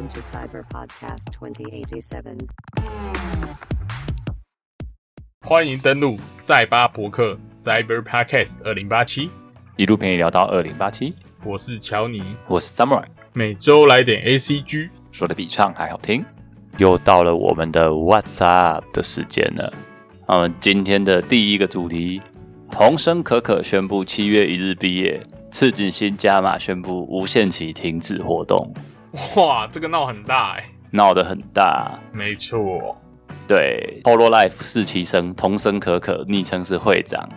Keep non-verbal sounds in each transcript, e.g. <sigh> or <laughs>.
Welcome to Cyber Podcast 2087. 欢迎登录赛巴博客 Cyber Podcast 二零八七，一路陪你聊到二零八七，我是乔尼，我是 Summer，每周来点 ACG，说的比唱还好听。又到了我们的 What's Up 的时间了。嗯，今天的第一个主题，童声可可宣布七月一日毕业，赤井新加码宣布无限期停止活动，<laughs> 哇，这个闹很大哎、闹得很大。没错，对，Holo Life 四期生童声可可，昵称是会长，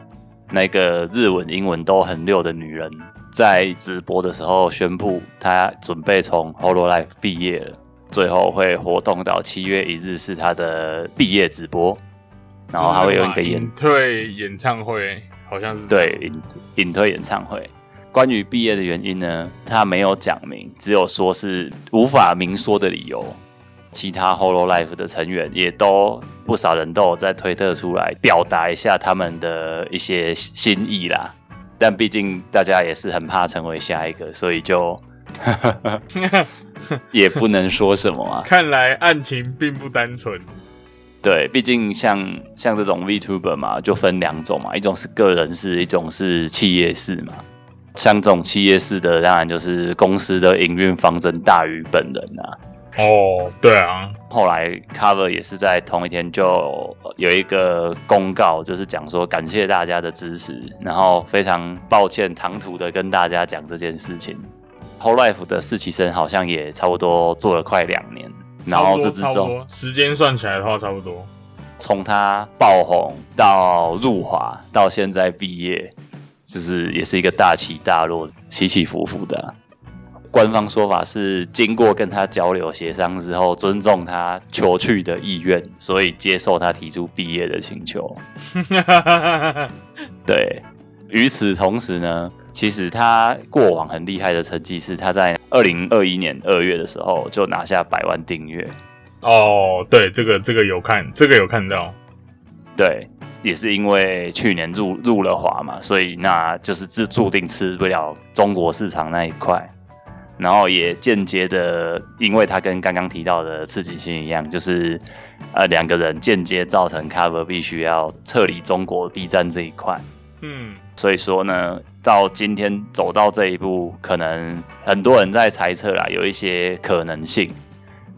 那个日文、英文都很溜的女人，在直播的时候宣布她准备从 Holo Life 毕业了，最后会活动到七月一日是她的毕业直播，然后还会有一个演隐退演唱会，好像是对隐隐退演唱会。关于毕业的原因呢，他没有讲明，只有说是无法明说的理由。其他 Holo Life 的成员也都不少人都有在推特出来表达一下他们的一些心意啦。但毕竟大家也是很怕成为下一个，所以就 <laughs> 也不能说什么啊。看来案情并不单纯。对，毕竟像像这种 VTuber 嘛，就分两种嘛，一种是个人式，一种是企业式嘛。像这种企业式的，当然就是公司的营运方针大于本人啊。哦，对啊，后来 Cover 也是在同一天就有一个公告，就是讲说感谢大家的支持，然后非常抱歉唐突的跟大家讲这件事情。Whole Life 的四期生好像也差不多做了快两年，然后这之中时间算起来的话，差不多。从他爆红到入华到现在毕业，就是也是一个大起大落、起起伏伏的啊、官方说法是经过跟他交流协商之后，尊重他求去的意愿，所以接受他提出毕业的请求。<laughs> 对，与此同时呢，其实他过往很厉害的成绩是他在二零二一年二月的时候就拿下百万订阅。哦，对，这个这个有看，这个有看到。对，也是因为去年入入了华嘛，所以那就是注注定吃不了中国市场那一块，然后也间接的，因为他跟刚刚提到的刺激性一样，就是呃两个人间接造成 Cover 必须要撤离中国 B 站这一块，嗯，所以说呢，到今天走到这一步，可能很多人在猜测啦，有一些可能性。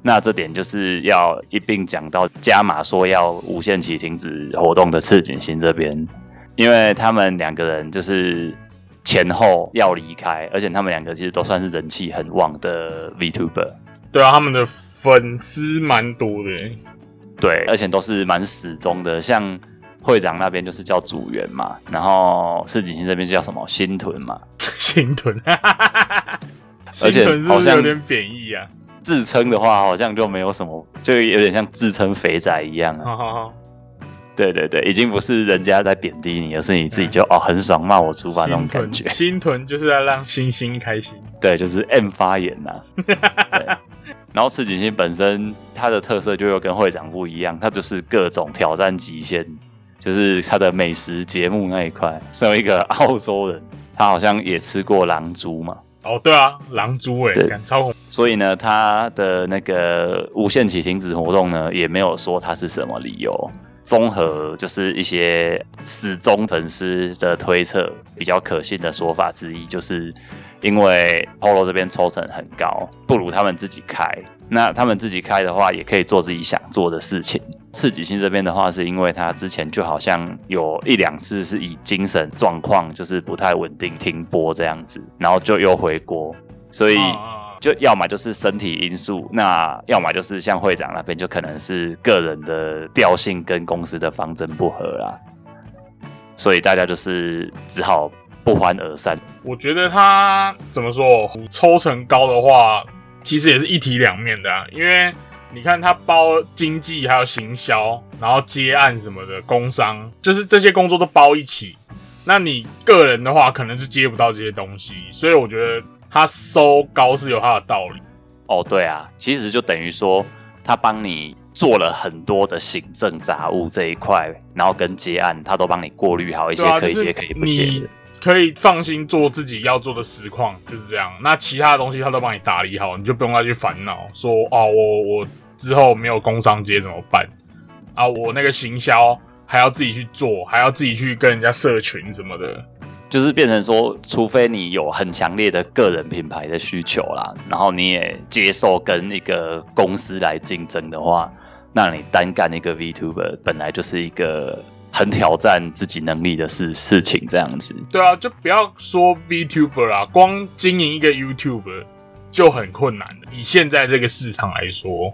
那这点就是要一并讲到加码说要无限期停止活动的赤井星这边，因为他们两个人就是前后要离开，而且他们两个其实都算是人气很旺的 VTuber，对啊，他们的粉丝蛮多的。对，而且都是蛮始终的，像会长那边就是叫组员嘛，然后赤井星这边就叫什么新屯嘛，<laughs> 新屯，<laughs> 而且心屯是好像不是有点贬义啊？自称的话好像就没有什么，就有点像自称肥仔一样啊。好好好，对对对，已经不是人家在贬低你，而是你自己就哦很爽骂我粗吧那种感觉。心屯就是要让星星开心。对，就是 M 发言呐、对，然后赤井星本身它的特色就又跟会长不一样，它就是各种挑战极限，就是它的美食节目那一块。身为一个澳洲人，他好像也吃过狼蛛嘛，哦，对啊，狼蛛哎，对超红。所以呢，他的那个无限期停止活动呢，也没有说他是什么理由。综合就是一些死忠粉丝的推测，比较可信的说法之一，就是因为 Polo 这边抽成很高，不如他们自己开。那他们自己开的话，也可以做自己想做的事情。刺激性这边的话，是因为他之前就好像有一两次是以精神状况就是不太稳定停播这样子，然后就又回国，所以。就要么就是身体因素，那要么就是像会长那边就可能是个人的调性跟公司的方针不合啦，所以大家就是只好不欢而散。我觉得他怎么说，抽成高的话，其实也是一体两面的啊。因为你看他包经济还有行销，然后接案什么的，工商，就是这些工作都包一起。那你个人的话，可能是接不到这些东西，所以我觉得他收高是有他的道理。哦，对啊，其实就等于说他帮你做了很多的行政杂务这一块，然后跟接案他都帮你过滤好一些可以接、可以不接。可以放心做自己要做的实况，就是这样。那其他的东西他都帮你打理好，你就不用再去烦恼说哦，我我之后没有工商接怎么办啊？我那个行销还要自己去做，还要自己去跟人家社群什么的。就是变成说，除非你有很强烈的个人品牌的需求啦，然后你也接受跟一个公司来竞争的话，那你单干一个 VTuber 本来就是一个很挑战自己能力的事事情，这样子。对啊，就不要说 VTuber 啦，光经营一个 YouTuber 就很困难的。以现在这个市场来说，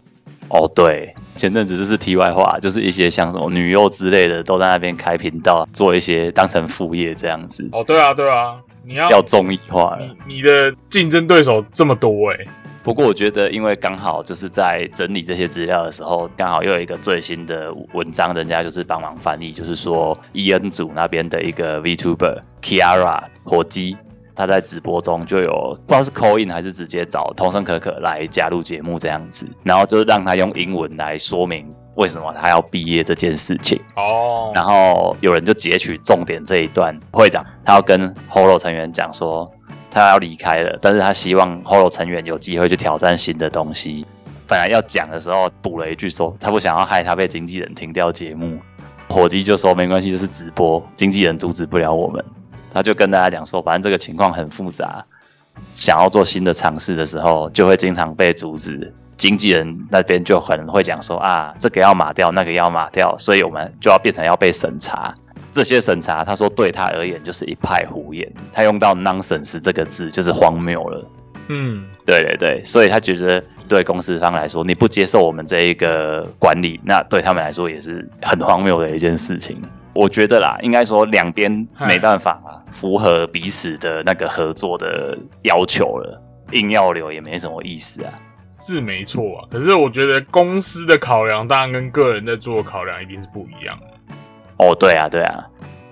哦，对，前阵子就是题外话，就是一些像什么女优之类的，都在那边开频道，做一些当成副业这样子。哦，对啊，对啊，你要要综艺化了。你你的竞争对手这么多哎、不过我觉得，因为刚好就是在整理这些资料的时候，刚好又有一个最新的文章，人家就是帮忙翻译，就是说 E N 组那边的一个 VTuber Kiara 火鸡，他在直播中就有不知道是 call in 还是直接找童声可可来加入节目这样子，然后就是让他用英文来说明为什么他要毕业这件事情。哦，然后有人就截取重点这一段，会长他要跟 Holo 成员讲说他要离开了，但是他希望 Holo 成员有机会去挑战新的东西。本来要讲的时候补了一句说他不想要害他被经纪人停掉节目，火鸡就说没关系，这是直播，经纪人阻止不了我们。他就跟大家讲说，反正这个情况很复杂，想要做新的尝试的时候，就会经常被阻止。经纪人那边就很会讲说啊，这个要码掉，那个要码掉，所以我们就要变成要被审查。这些审查，他说对他而言就是一派胡言。他用到 nonsense 这个字，就是荒谬了。嗯，对对对，所以他觉得对公司方来说，你不接受我们这一个管理，那对他们来说也是很荒谬的一件事情。我觉得啦，应该说两边没办法符合彼此的那个合作的要求了，硬要留也没什么意思啊。是没错啊。可是我觉得公司的考量当然跟个人在做的考量一定是不一样的。哦，对啊，对啊，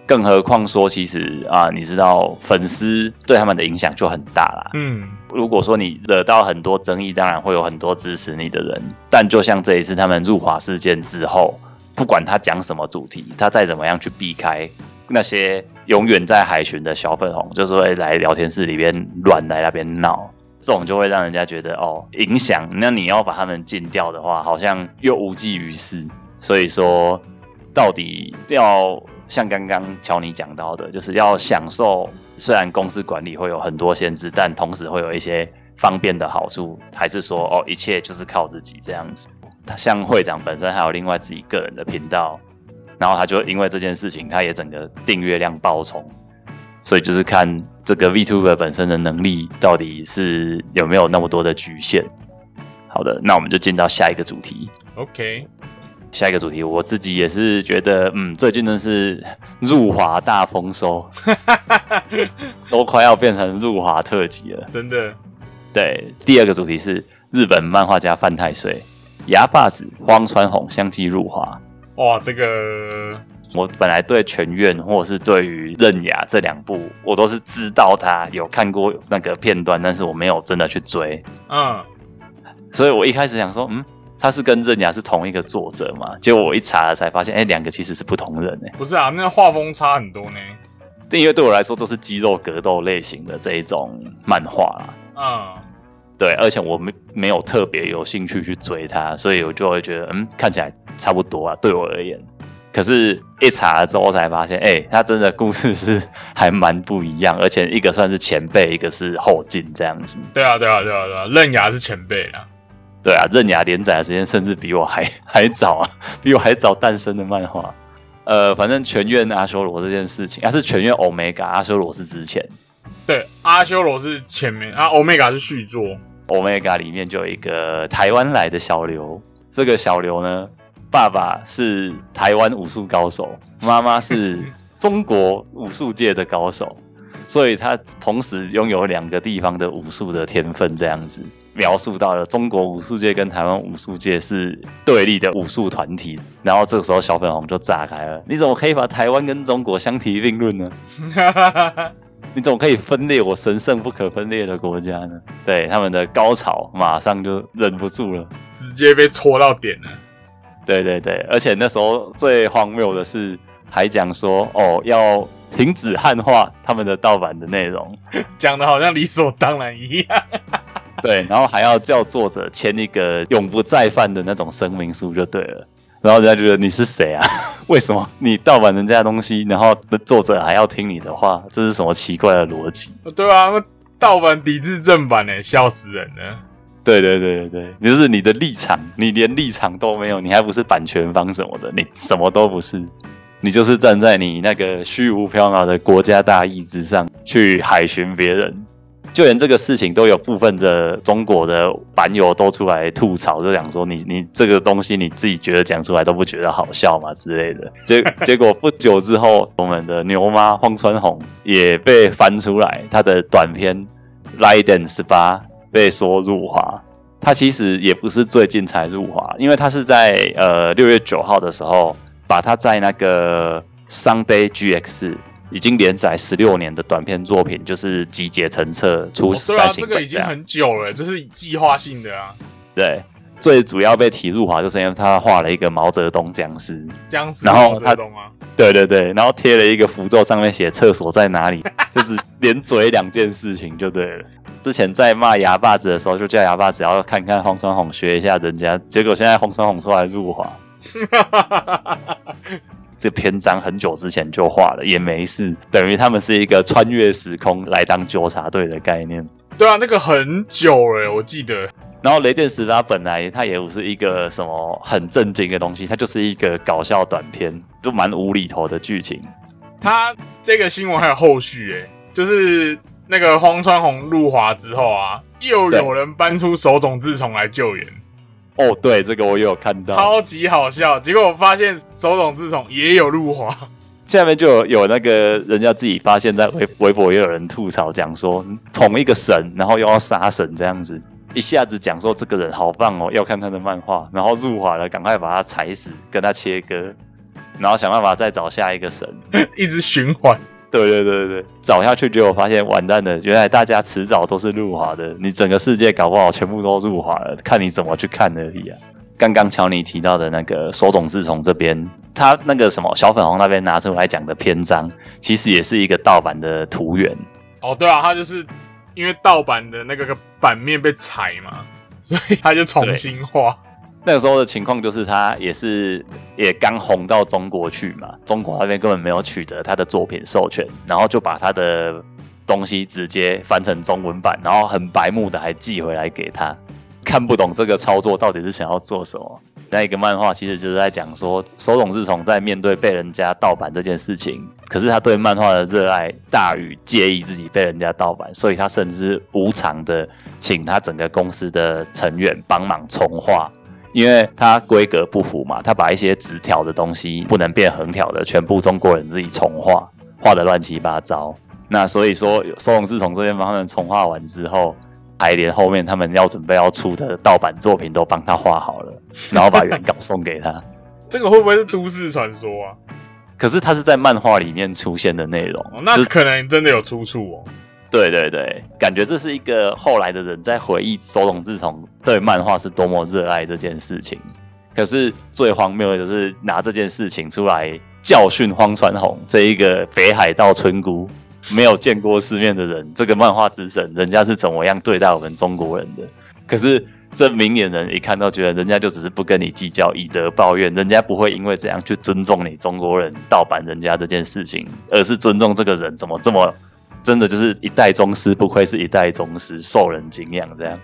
更何况说，其实啊，你知道粉丝对他们的影响就很大啦。嗯，如果说你惹到很多争议，当然会有很多支持你的人。但就像这一次他们入华事件之后，不管他讲什么主题，他再怎么样去避开那些永远在海巡的小粉红，就是会来聊天室里边乱来那边闹，这种就会让人家觉得哦影响。那你要把他们禁掉的话，好像又无济于事。所以说，到底要像刚刚乔尼讲到的，就是要享受，虽然公司管理会有很多限制，但同时会有一些方便的好处，还是说哦，一切就是靠自己这样子。他像会长本身还有另外自己个人的频道，然后他就因为这件事情，他也整个订阅量爆冲，所以就是看这个 VTuber 本身的能力到底是有没有那么多的局限。好的，那我们就进到下一个主题。OK，下一个主题，我自己也是觉得，嗯，最近真是入华大丰收，<laughs> 都快要变成入华特辑了。真的，对，第二个主题是日本漫画家范太岁、牙把子、荒川弘相继入华。哇，这个我本来对全院或者是对于刃牙这两部，我都是知道他有看过那个片段，但是我没有真的去追，嗯，所以我一开始想说，嗯，他是跟刃牙是同一个作者嘛？结果我一查了才发现，哎，两个其实是不同人哎。不是啊，那个画风差很多呢。因为对我来说都是肌肉格斗类型的这一种漫画啦，嗯，对，而且我没没有特别有兴趣去追它，所以我就会觉得，嗯，看起来差不多啊，对我而言。可是，一查了之后才发现，哎、他真的故事是 <laughs> 还蛮不一样，而且一个算是前辈，一个是后进这样子。对啊，对啊，对啊，对啊，刃牙是前辈啊。对啊，刃牙连载的时间甚至比我还 <laughs> 还早啊，比我还早诞生的漫画。呃，反正全院阿修罗这件事情，啊是全院 Omega，阿修罗是之前。对，阿修罗是前面，啊，Omega 是续作。Omega 里面就有一个台湾来的小刘，这个小刘呢，爸爸是台湾武术高手，妈妈是中国武术界的高手，所以他同时拥有两个地方的武术的天分，这样子描述到了中国武术界跟台湾武术界是对立的武术团体，然后这个时候小粉红就炸开了，你怎么可以把台湾跟中国相提并论呢？<laughs> 你怎么可以分裂我神圣不可分裂的国家呢？对他们的高潮，马上就忍不住了。直接被戳到点了。对对对，而且那时候最荒谬的是，还讲说哦要停止汉化他们的盗版的内容，<laughs> 讲的好像理所当然一样。<laughs> 对，然后还要叫作者签一个永不再犯的那种声明书就对了。然后人家觉得你是谁啊？<laughs> 为什么你盗版人家的东西，然后作者还要听你的话？这是什么奇怪的逻辑？对啊，那盗版抵制正版呢，笑死人了。对对对对对，就是你的立场，你连立场都没有，你还不是版权方什么的，你什么都不是，你就是站在你那个虚无缥缈的国家大义之上去海巡别人。就连这个事情都有部分的中国的版友都出来吐槽，就讲说你你这个东西你自己觉得讲出来都不觉得好笑嘛之类的。结 <laughs> 结果不久之后，我们的牛妈荒川红也被翻出来，她的短片《来电十八》被说入华。他其实也不是最近才入华，因为他是在呃六月九号的时候，把他在那个 Sunday GX。已经连载十六年的短片作品，就是集结成册出对啊，这个已经很久了，这是计划性的啊。对，最主要被提入华，就是因为他画了一个毛泽东僵尸，僵尸然后他对对对，然后贴了一个符咒，上面写厕所在哪里，<laughs> 就是连嘴两件事情就对了。之前在骂牙把子的时候，就叫牙把子要看看荒川弘学一下人家，结果现在荒川弘出来入华。<laughs> 这篇章很久之前就画了，也没事，等于他们是一个穿越时空来当纠察队的概念。对啊，那个很久了，我记得。然后雷电十八本来它也不是一个什么很正经的东西，它就是一个搞笑短片，就蛮无厘头的剧情。它这个新闻还有后续，哎，就是那个荒川弘入华之后啊，又有人搬出手冢治虫来救援。哦，对，这个我也有看到，超级好笑。结果我发现手冢治虫也有入华，下面就有有那个人家自己发现，在微微博也有人吐槽讲说捧一个神，然后又要杀神这样子，一下子讲说这个人好棒哦，要看他的漫画，然后入华了，赶快把他踩死，跟他切割，然后想办法再找下一个神，<laughs> 一直循环。对对对对找下去结果发现完蛋了，原来大家迟早都是入华的，你整个世界搞不好全部都入华了，看你怎么去看而已啊。刚刚乔尼提到的那个手冢治虫这边，他那个什么小粉红那边拿出来讲的篇章，其实也是一个盗版的图源。哦，对啊，他就是因为盗版的那个版面被踩嘛，所以他就重新画。那个时候的情况就是，他也是也刚红到中国去嘛，中国那边根本没有取得他的作品授权，然后就把他的东西直接翻成中文版，然后很白目的还寄回来给他，看不懂这个操作到底是想要做什么。那一个漫画其实就是在讲说，手冢治虫在面对被人家盗版这件事情，可是他对漫画的热爱大于介意自己被人家盗版，所以他甚至无偿的请他整个公司的成员帮忙重画。因为它规格不符嘛，他把一些直条的东西不能变横条的，全部中国人自己重画，画的乱七八糟。那所以说，收容自从这边帮他们重画完之后，还连后面他们要准备要出的盗版作品都帮他画好了，<laughs> 然后把原稿送给他。这个会不会是都市传说啊？可是它是在漫画里面出现的内容，那可能真的有出处哦。对对对，感觉这是一个后来的人在回忆手冢治虫对漫画是多么热爱这件事情。可是最荒谬的就是拿这件事情出来教训荒川弘这一个北海道村姑，没有见过世面的人，这个漫画之神，人家是怎么样对待我们中国人的？<laughs> 可是这明眼人一看到，觉得人家就只是不跟你计较，以德报怨，人家不会因为这样去尊重你中国人盗版人家这件事情，而是尊重这个人怎么这么。真的就是一代宗师，不愧是一代宗师，受人敬仰。这样，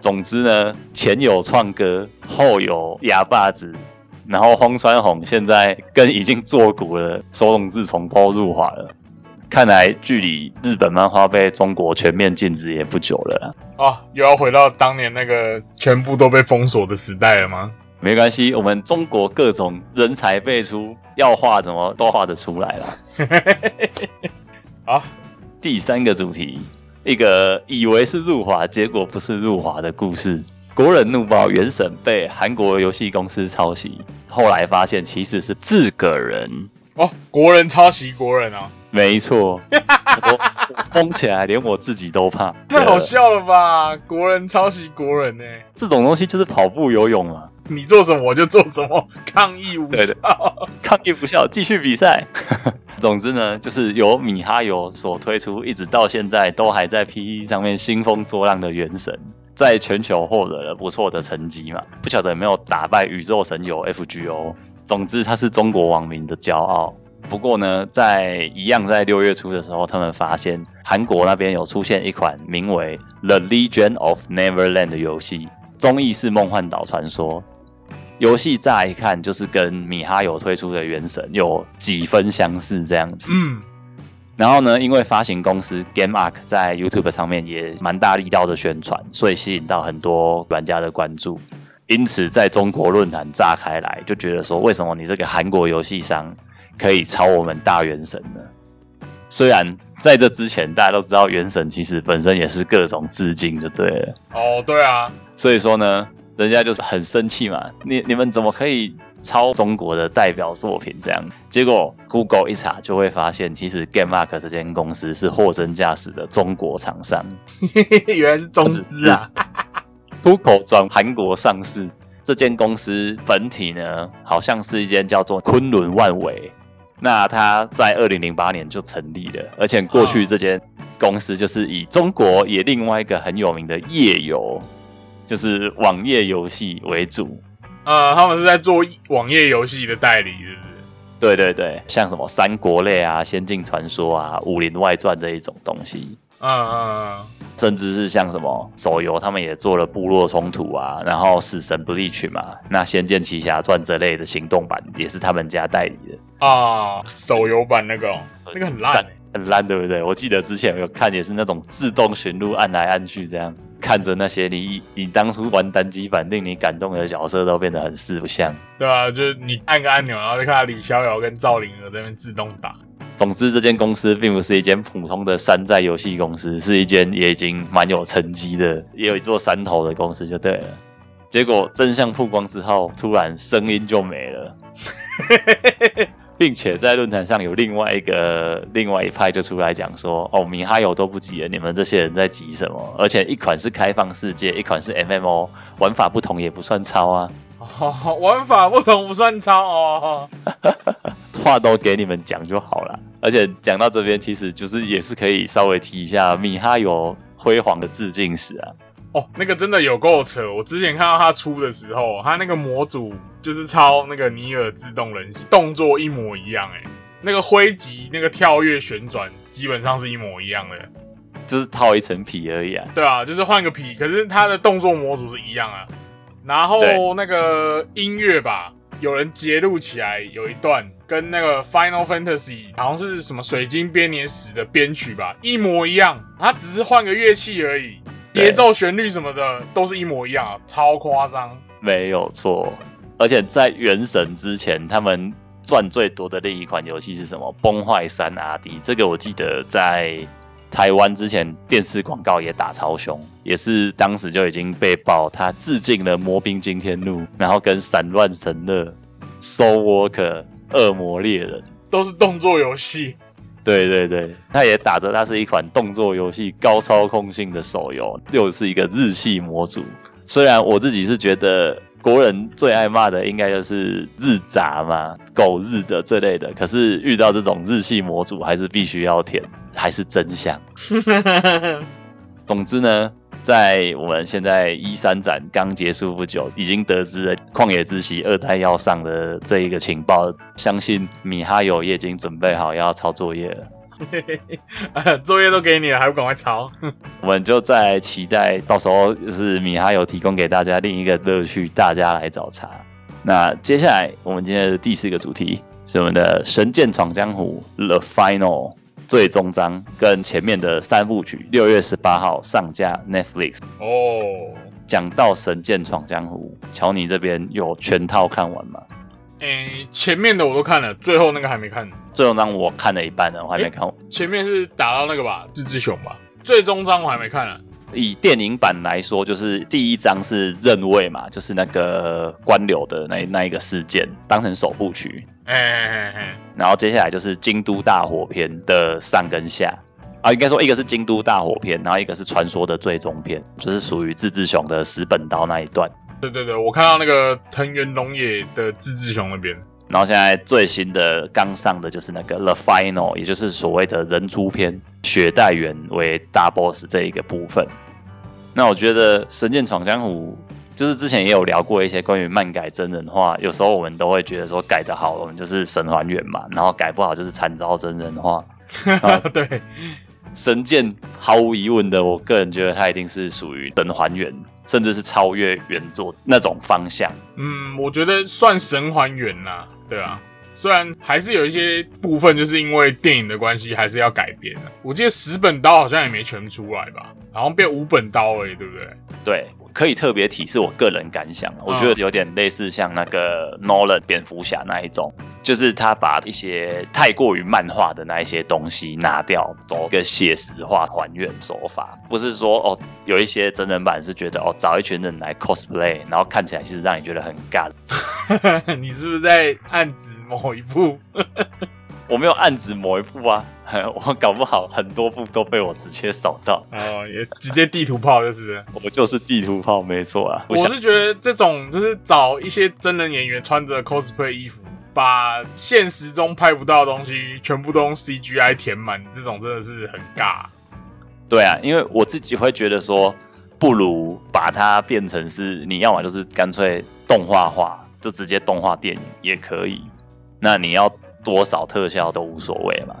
总之呢，前有创哥，后有哑巴子，然后荒川弘现在跟已经作古了手冢治虫包入华了。看来距离日本漫画被中国全面禁止也不久了啊！又要回到当年那个全部都被封锁的时代了吗？没关系，我们中国各种人才辈出，要画怎么都画得出来了。<laughs> <laughs> 好。第三个主题，一个以为是入华，结果不是入华的故事。国人怒报，原神被韩国游戏公司抄袭，后来发现其实是自个人哦，国人抄袭国人啊，没错，我疯起来，连我自己都怕，<laughs> 太好笑了吧？国人抄袭国人呢？这种东西就是跑步游泳啊，你做什么我就做什么，抗议无效，抗议无效，继续比赛。总之呢，就是由米哈游所推出，一直到现在都还在 PC 上面兴风作浪的《原神》，在全球获得了不错的成绩嘛。不晓得有没有打败宇宙神游 FGO。总之，它是中国网民的骄傲。不过呢，在一样在六月初的时候，他们发现韩国那边有出现一款名为《The Legend of Neverland》的游戏，中译是《梦幻岛传说》。游戏乍一看就是跟米哈游推出的《原神》有几分相似这样子。嗯，然后呢，因为发行公司 GameArk 在 YouTube 上面也蛮大力道的宣传，所以吸引到很多玩家的关注。因此，在中国论坛炸开来，就觉得说，为什么你这个韩国游戏商可以抄我们大原神呢？虽然在这之前，大家都知道原神其实本身也是各种致敬，就对了。哦，对啊，所以说呢。人家就是很生气嘛，你你们怎么可以抄中国的代表作品这样？结果 Google 一查就会发现，其实 GameMark 这间公司是货真价实的中国厂商，<laughs> 原来是中资啊，出口转韩国上市。这间公司本体呢，好像是一间叫做昆仑万维，那它在二零零八年就成立了，而且过去这间公司就是以中国也另外一个很有名的页游。就是网页游戏为主，呃，他们是在做网页游戏的代理，是不是？对对对，像什么三国类啊、仙境传说啊、武林外传这一种东西，嗯嗯，甚至是像什么手游，他们也做了部落冲突啊，然后死神不利群嘛，那仙剑奇侠传这类的行动版也是他们家代理的啊，手游版那个那个很烂。很烂，对不对？我记得之前有看，也是那种自动寻路，按来按去，这样看着那些你你当初玩单机版令你感动的角色都变得很四不像。对啊，就是你按个按钮，然后就看到李逍遥跟赵灵儿在那边自动打。总之，这间公司并不是一间普通的山寨游戏公司，是一间也已经蛮有成绩的，也有一座山头的公司就对了。结果真相曝光之后，突然声音就没了。<laughs> 并且在论坛上有另外一个另外一派就出来讲说，哦，米哈游都不急了，你们这些人在急什么？而且一款是开放世界，一款是 MMO，玩法不同也不算抄啊。哦 <laughs> 玩法不同不算抄哦。<laughs> 话都给你们讲就好了。而且讲到这边，其实就是也是可以稍微提一下米哈游辉煌的致敬史啊。哦，那个真的有够扯！我之前看到他出的时候，他那个模组就是抄那个尼尔自动人形，动作一模一样，哎，那个挥击、那个跳跃、旋转，基本上是一模一样的，就是套一层皮而已啊。对啊，就是换个皮，可是他的动作模组是一样啊。然后那个音乐吧，有人截录起来，有一段跟那个 Final Fantasy 好像是什么水晶编年史的编曲吧，一模一样，他只是换个乐器而已。节奏、旋律什么的都是一模一样，超夸张。没有错，而且在《原神》之前，他们赚最多的另一款游戏是什么？《崩坏三 RD》。这个我记得在台湾之前电视广告也打超凶，也是当时就已经被爆，他致敬了《魔兵惊天怒》，然后跟《散乱神乐》、《Soul Walker》、《恶魔猎人》都是动作游戏。对对对，它也打着它是一款动作游戏，高操控性的手游，又是一个日系模组。虽然我自己是觉得国人最爱骂的应该就是日杂嘛，狗日的这类的，可是遇到这种日系模组，还是必须要舔，还是真香。<laughs> 总之呢。在我们现在一三展刚结束不久，已经得知了《旷野之息》二代要上的这一个情报，相信米哈游也已经准备好要抄作业了。<laughs> 作业都给你了，还不赶快抄？我们就在期待到时候就是米哈游提供给大家另一个乐趣，大家来找茬。那接下来我们今天的第四个主题是我们的《神剑闯江湖》The Final。最终章跟前面的三部曲，六月十八号上架 Netflix 哦。讲到《神剑闯江湖》，乔尼这边有全套看完吗？诶，前面的我都看了，最后那个还没看。最终章我看了一半了，我还没看完。前面是打到那个吧，智志雄吧。最终章我还没看呢。以电影版来说，就是第一章是任位嘛，就是那个官柳的那那一个事件，当成首部曲。哎然后接下来就是京都大火篇的上跟下啊，应该说一个是京都大火篇，然后一个是传说的最终篇，就是属于自治雄的石本刀那一段。对对对，我看到那个藤原龙也的自治雄那边。然后现在最新的刚上的就是那个 The Final，也就是所谓的人猪篇，雪代缘为大 boss 这一个部分。那我觉得《神剑闯江湖》就是之前也有聊过一些关于漫改真人化，有时候我们都会觉得说改的好，我们就是神还原嘛，然后改不好就是惨遭真人化。<laughs> 对，神剑毫无疑问的，我个人觉得它一定是属于神还原，甚至是超越原作那种方向。嗯，我觉得算神还原啦，对啊。虽然还是有一些部分，就是因为电影的关系，还是要改编的。我记得十本刀好像也没全出来吧，好像变五本刀诶，对不对？对。可以特别提示我个人感想，我觉得有点类似像那个 Nolan 蝙蝠侠那一种，就是他把一些太过于漫画的那一些东西拿掉，走一个写实化还原手法。不是说哦，有一些真人版是觉得哦，找一群人来 cosplay，然后看起来其实让你觉得很尬。<laughs> 你是不是在暗指某一部？<laughs> 我没有暗指某一部啊，我搞不好很多部都被我直接扫到哦，也直接地图炮就是，我就是地图炮，没错啊。我是觉得这种就是找一些真人演员穿着 cosplay 衣服，把现实中拍不到的东西全部都用 CGI 填满，这种真的是很尬。对啊，因为我自己会觉得说，不如把它变成是你要么就是干脆动画化，就直接动画电影也可以。那你要。多少特效都无所谓嘛，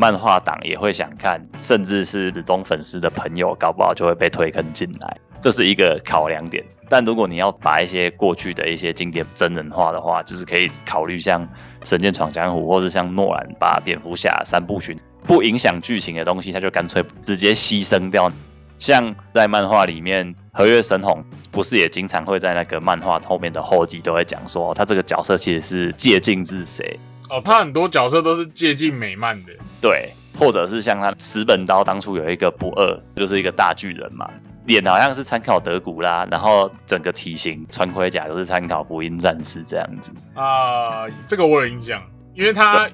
漫画党也会想看，甚至是始终粉丝的朋友，搞不好就会被推坑进来，这是一个考量点。但如果你要把一些过去的一些经典真人化的话，就是可以考虑像《神剑闯江湖》或者像诺兰把蝙蝠侠三部曲不影响剧情的东西，他就干脆直接牺牲掉。像在漫画里面，和月神红不是也经常会在那个漫画后面的后记都会讲说，他这个角色其实是借镜自谁。哦，他很多角色都是接近美漫的，对，或者是像他石本刀当初有一个不二，就是一个大巨人嘛，脸好像是参考德古拉，然后整个体型穿盔甲都是参考福音战士这样子。啊，这个我有印象，因为他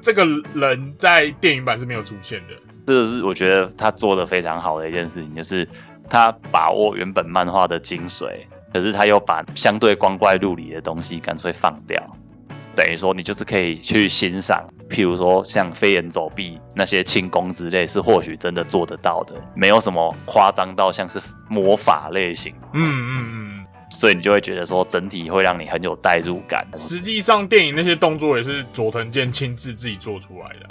这个人在电影版是没有出现的，这个是我觉得他做的非常好的一件事情，就是他把握原本漫画的精髓，可是他又把相对光怪陆离的东西干脆放掉。等于说，你就是可以去欣赏，譬如说像飞檐走壁那些轻功之类，是或许真的做得到的，没有什么夸张到像是魔法类型。嗯嗯嗯，所以你就会觉得说，整体会让你很有代入感。实际上，电影那些动作也是佐藤健亲自自己做出来的。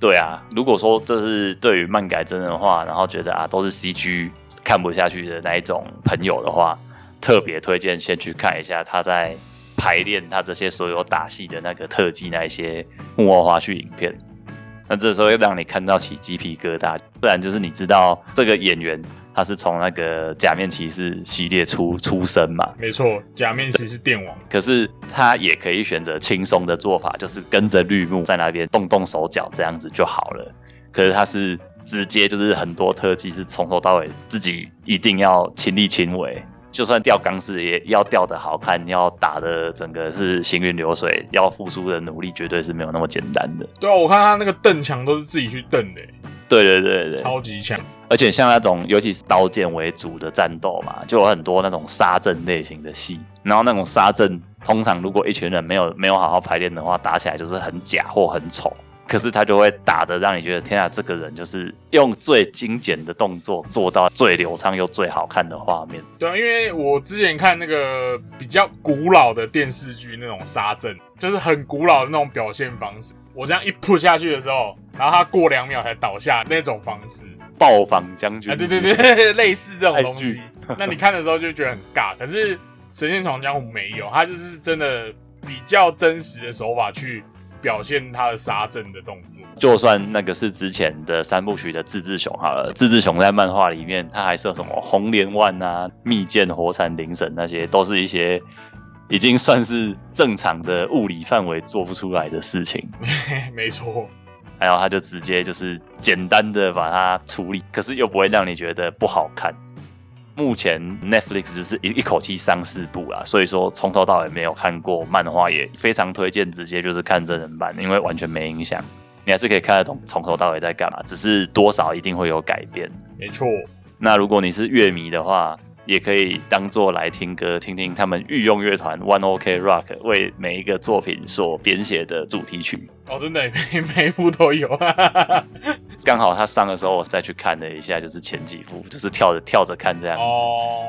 对啊，如果说这是对于漫改真人化，然后觉得啊都是 CG 看不下去的那一种朋友的话，特别推荐先去看一下他在。排练他这些所有打戏的那个特技，那一些幕后花絮影片，那这时候会让你看到起鸡皮疙瘩。不然就是你知道这个演员他是从那个假面骑士系列出 <laughs> 出身嘛？没错，假面骑士电王。可是他也可以选择轻松的做法，就是跟着绿幕在那边动动手脚这样子就好了。可是他是直接就是很多特技是从头到尾自己一定要亲力亲为。就算吊钢丝也要吊的好看，要打的整个是行云流水，要付出的努力绝对是没有那么简单的。对啊，我看他那个蹬墙都是自己去蹬的。对对对对，超级强。而且像那种尤其是刀剑为主的战斗嘛，就有很多那种杀阵类型的戏。然后那种杀阵，通常如果一群人没有没有好好排练的话，打起来就是很假或很丑。可是他就会打的让你觉得天啊，这个人就是用最精简的动作做到最流畅又最好看的画面。对啊，因为我之前看那个比较古老的电视剧那种杀阵，就是很古老的那种表现方式。我这样一扑下去的时候，然后他过两秒才倒下那种方式，暴坊将军。啊，对对对，<laughs> 类似这种东西。<laughs> 那你看的时候就觉得很尬。可是《神剑闯江湖》没有，他就是真的比较真实的手法去。表现他的杀阵的动作，就算那个是之前的三部曲的自治熊好了，自治熊在漫画里面，他还是什么红莲丸啊、密剑、火铲灵神那些，都是一些 <laughs> 已经算是正常的物理范围做不出来的事情。<laughs> 没错，还有他就直接就是简单的把它处理，可是又不会让你觉得不好看。目前 Netflix 只是一一口气三四部啦，所以说从头到尾没有看过漫画，也非常推荐直接就是看真人版，因为完全没影响，你还是可以看得懂从头到尾在干嘛，只是多少一定会有改变。没错。那如果你是乐迷的话，也可以当做来听歌，听听他们御用乐团 One OK Rock 为每一个作品所编写的主题曲。哦，真的每每一部都有。<laughs> 刚好他上的时候，我再去看了一下，就是前几部，就是跳着跳着看这样子。哦，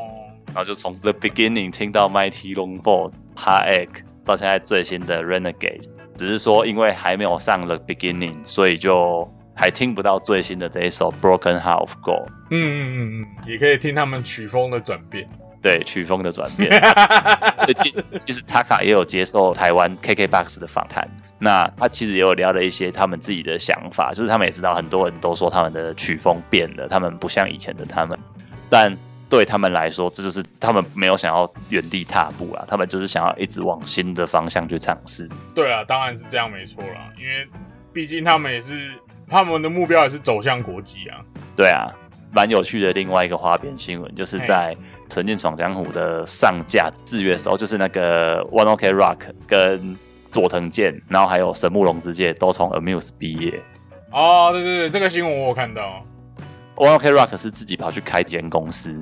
然后就从 The Beginning 听到 Mighty Long Ball、Heartache，到现在最新的 Renegade，只是说因为还没有上 The Beginning，所以就还听不到最新的这一首 Broken Heart of Gold。嗯嗯嗯嗯，也可以听他们曲风的转变。对曲风的转变。<laughs> 最近其实 Taka 也有接受台湾 KKBOX 的访谈，那他其实也有聊了一些他们自己的想法，就是他们也知道很多人都说他们的曲风变了，他们不像以前的他们，但对他们来说，这就是他们没有想要原地踏步啊，他们就是想要一直往新的方向去尝试。对啊，当然是这样没错啦，因为毕竟他们也是他们的目标也是走向国际啊。对啊，蛮有趣的。另外一个花边新闻就是在。《神剑闯江湖》的上架四月的时候，就是那个 One Ok Rock 跟佐藤健，然后还有神木隆之介都从 Amuse 毕业。哦，对对对，这个新闻我有看到。One Ok Rock 是自己跑去开间公司，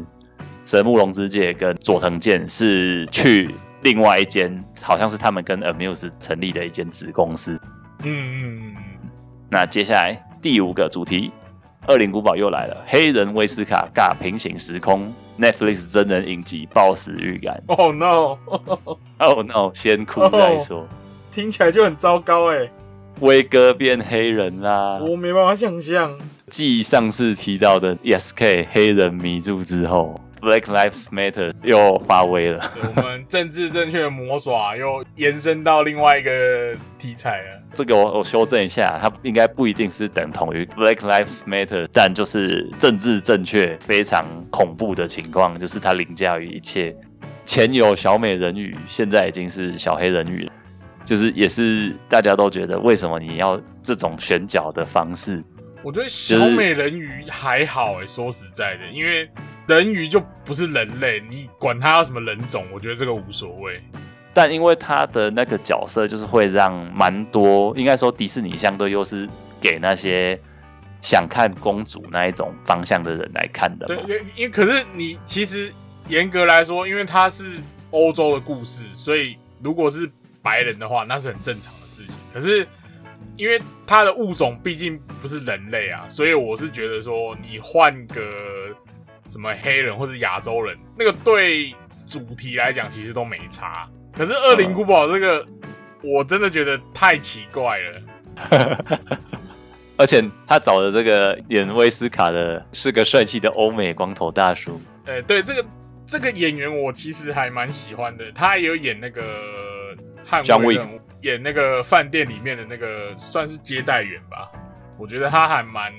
神木隆之介跟佐藤健是去另外一间，好像是他们跟 Amuse 成立的一间子公司。嗯嗯嗯。那接下来第五个主题。二零古堡又来了，黑人威斯卡尬平行时空，Netflix 真人影集暴死预感。Oh no！Oh no！先哭再说。听起来就很糟糕哎。威哥变黑人啦！我没办法想象。继上次提到的 ESK 黑人迷住之后。Black Lives Matter 又发威了，我们政治正确的魔爪又延伸到另外一个题材了。这个我我修正一下，它应该不一定是等同于 Black Lives Matter，但就是政治正确非常恐怖的情况，就是它凌驾于一切。前有小美人鱼，现在已经是小黑人鱼了，就是也是大家都觉得为什么你要这种选角的方式？我觉得小美人鱼还好哎，说实在的，因为。人鱼就不是人类，你管他要什么人种，我觉得这个无所谓。但因为他的那个角色，就是会让蛮多，应该说迪士尼相对又是给那些想看公主那一种方向的人来看的。对，因因为可是你其实严格来说，因为它是欧洲的故事，所以如果是白人的话，那是很正常的事情。可是因为它的物种毕竟不是人类啊，所以我是觉得说你换个。什么黑人或者亚洲人，那个对主题来讲其实都没差。可是《恶灵古堡》这个，我真的觉得太奇怪了。<laughs> 而且他找的这个演威斯卡的是个帅气的欧美光头大叔。呃，对，这个这个演员我其实还蛮喜欢的。他也有演那个捍卫，演那个饭店里面的那个算是接待员吧。我觉得他还蛮。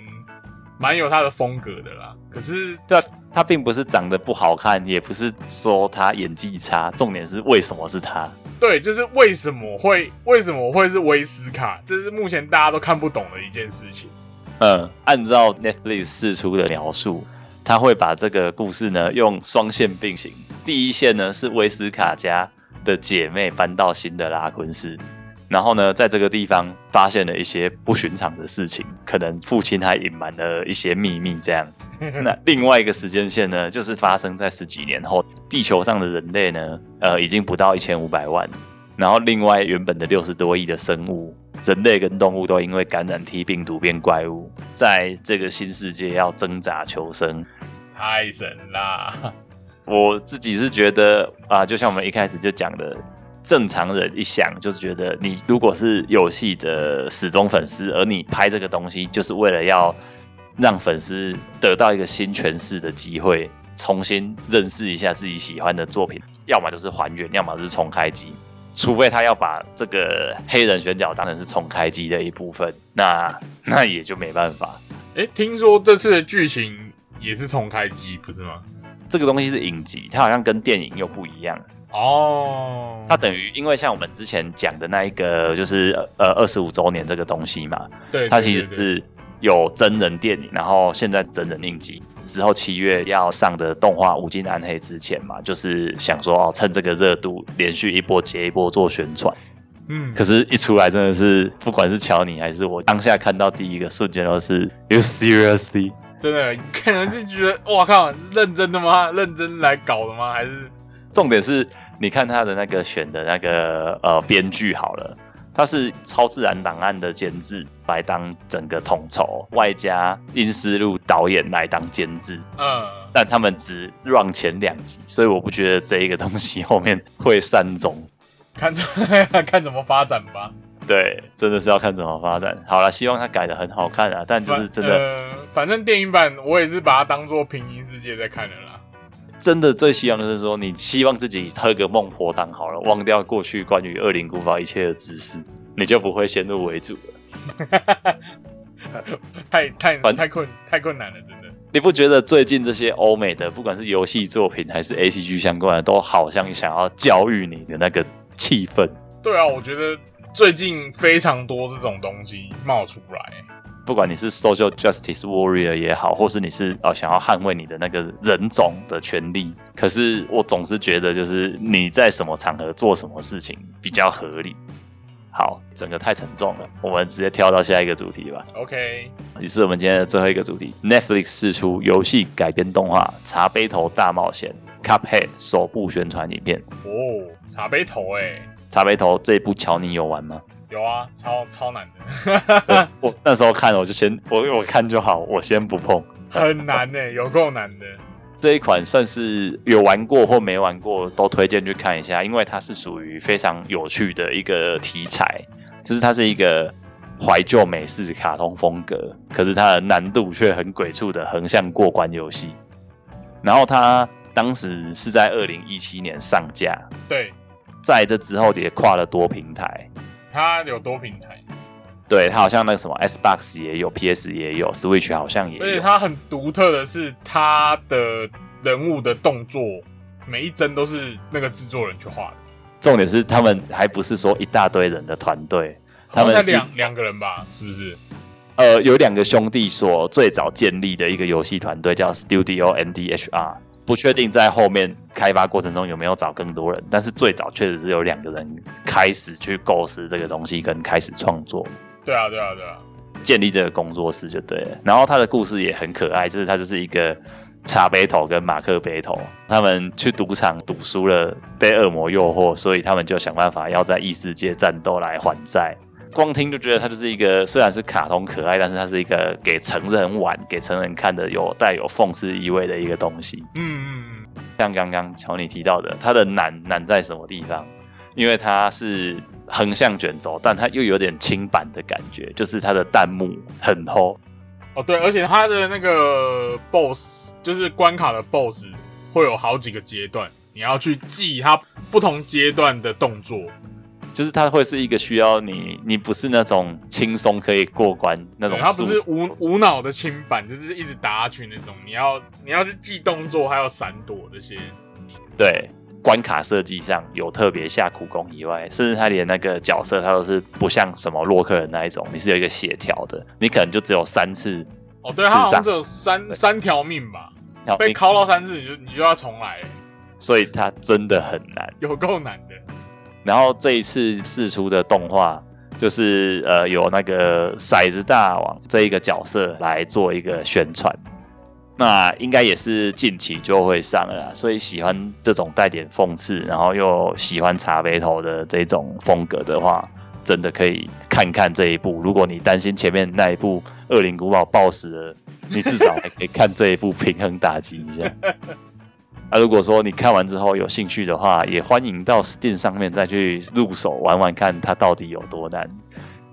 蛮有他的风格的啦，可是对啊，他并不是长得不好看，也不是说他演技差，重点是为什么是他？对，就是为什么会为什么会是威斯卡？这是目前大家都看不懂的一件事情。嗯，按照 Netflix 释出的描述，他会把这个故事呢用双线并行，第一线呢是威斯卡家的姐妹搬到新的拉昆市。然后呢，在这个地方发现了一些不寻常的事情，可能父亲还隐瞒了一些秘密。这样，<laughs> 那另外一个时间线呢，就是发生在十几年后，地球上的人类呢，呃，已经不到一千五百万。然后，另外原本的六十多亿的生物，人类跟动物都因为感染 T 病毒变怪物，在这个新世界要挣扎求生，太神啦！我自己是觉得啊，就像我们一开始就讲的。正常人一想就是觉得，你如果是游戏的死忠粉丝，而你拍这个东西就是为了要让粉丝得到一个新诠释的机会，重新认识一下自己喜欢的作品，要么就是还原，要么就是重开机。除非他要把这个黑人选角当成是重开机的一部分，那 <laughs> 那也就没办法。哎，听说这次的剧情也是重开机，不是吗？这个东西是影集，它好像跟电影又不一样。哦，它等于因为像我们之前讲的那一个，就是呃二十五周年这个东西嘛，对，它其实是有真人电影，然后现在真人影集之后七月要上的动画《无尽暗黑》之前嘛，就是想说哦趁这个热度连续一波接一波做宣传，嗯，可是一出来真的是不管是乔尼还是我当下看到第一个瞬间都是 You seriously？真的可能就觉得，哇靠，认真的吗？认真来搞的吗？还是重点是，你看他的那个选的那个呃编剧好了，他是超自然档案的监制来当整个统筹，外加因思路导演来当监制，嗯，但他们只 run 前两集，所以我不觉得这一个东西后面会善终。看看怎么发展吧。对，真的是要看怎么发展。好了，希望它改的很好看啊，但就是真的。呃，反正电影版我也是把它当做平行世界在看的啦。真的最希望的是说，你希望自己喝个孟婆汤好了，忘掉过去关于恶灵古堡一切的知识，你就不会先入为主了。<laughs> 太太太困太困难了，真的。你不觉得最近这些欧美的，不管是游戏作品还是 A C G 相关的，都好像想要教育你的那个气氛？对啊，我觉得最近非常多这种东西冒出来。不管你是 social justice warrior 也好，或是你是呃想要捍卫你的那个人种的权利，可是我总是觉得，就是你在什么场合做什么事情比较合理。好，整个太沉重了，我们直接跳到下一个主题吧。OK，也是我们今天的最后一个主题，Netflix 释出游戏改编动画《茶杯头大冒险》Cuphead 首部宣传影片。哦，茶杯头哎，茶杯头这一部乔尼有玩吗？有啊，超超难的，我我那时候看我就先我我看就好，我先不碰。很难呢，有够难的。这一款算是有玩过或没玩过都推荐去看一下，因为它是属于非常有趣的一个题材，就是它是一个怀旧美式卡通风格，可是它的难度却很鬼畜的横向过关游戏。然后它当时是在二零一七年上架，对，在这之后也跨了多平台，它有多平台，对它好像那个什么 Xbox 也有，PS 也有，Switch 好像也有。而且它很独特的是，它的人物的动作每一帧都是那个制作人去画的，重点是他们还不是说一大堆人的团队，他们是两两个人吧，是不是？呃，有两个兄弟所最早建立的一个游戏团队叫 Studio MDHR，不确定在后面开发过程中有没有找更多人，但是最早确实是有两个人开始去构思这个东西跟开始创作，对啊，对啊，对啊，建立这个工作室就对了。然后他的故事也很可爱，就是他就是一个茶杯头跟马克杯头，他们去赌场赌输了，被恶魔诱惑，所以他们就想办法要在异世界战斗来还债。光听就觉得它就是一个虽然是卡通可爱，但是它是一个给成人玩、给成人看的有带有讽刺意味的一个东西。嗯嗯像刚刚乔你提到的，它的难难在什么地方？因为它是横向卷轴，但它又有点轻版的感觉，就是它的弹幕很厚。哦对，而且它的那个 BOSS 就是关卡的 BOSS 会有好几个阶段，你要去记它不同阶段的动作。就是它会是一个需要你，你不是那种轻松可以过关那种对，它不是无无脑的轻板，就是一直打下去那种。你要你要去记动作，还有闪躲这些。对关卡设计上有特别下苦功以外，甚至它连那个角色它都是不像什么洛克人那一种，你是有一个协调的，你可能就只有三次，哦，对，它好像只有三三条命吧，被敲到三次你就你就要重来，所以它真的很难。有够难的。然后这一次试出的动画，就是呃有那个骰子大王这一个角色来做一个宣传，那应该也是近期就会上了啦，所以喜欢这种带点讽刺，然后又喜欢茶杯头的这种风格的话，真的可以看看这一部。如果你担心前面那一部《恶灵古堡》爆死了，你至少还可以看这一部平衡打击一下。啊，如果说你看完之后有兴趣的话，也欢迎到 Steam 上面再去入手玩玩看，它到底有多难。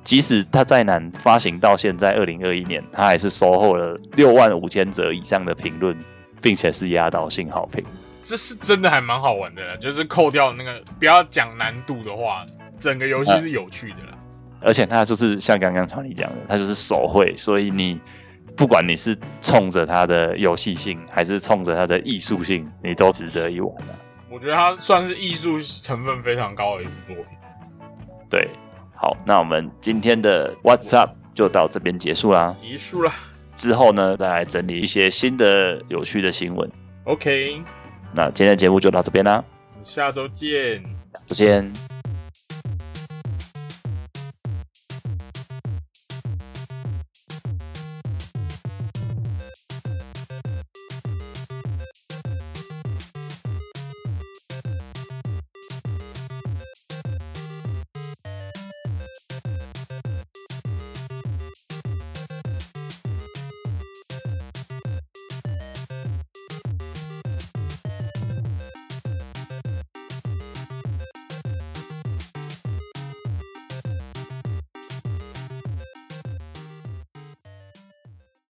即使它再难，发行到现在二零二一年，它还是收获了六万五千则以上的评论，并且是压倒性好评。这是真的还蛮好玩的啦，就是扣掉那个不要讲难度的话，整个游戏是有趣的啦。而且它就是像刚刚常你讲的，它就是手绘，所以你不管你是冲着它的游戏性，还是冲着它的艺术性，你都值得一玩啊。我觉得它算是艺术成分非常高的一部作品。对，好，那我们今天的 What's Up 就到这边结束啦。结束啦之后呢，再来整理一些新的有趣的新闻。，OK，那今天的节目就到这边啦，下周见。再见。